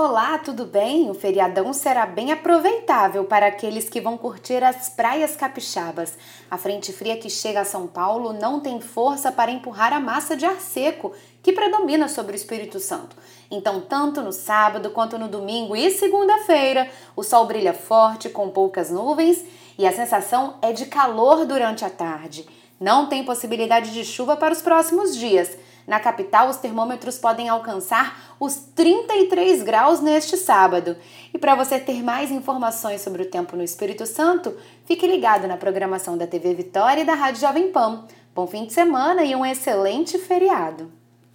Olá, tudo bem? O feriadão será bem aproveitável para aqueles que vão curtir as praias capixabas. A frente fria que chega a São Paulo não tem força para empurrar a massa de ar seco que predomina sobre o Espírito Santo. Então, tanto no sábado quanto no domingo e segunda-feira, o sol brilha forte com poucas nuvens e a sensação é de calor durante a tarde. Não tem possibilidade de chuva para os próximos dias. Na capital, os termômetros podem alcançar os 33 graus neste sábado. E para você ter mais informações sobre o tempo no Espírito Santo, fique ligado na programação da TV Vitória e da Rádio Jovem Pan. Bom fim de semana e um excelente feriado!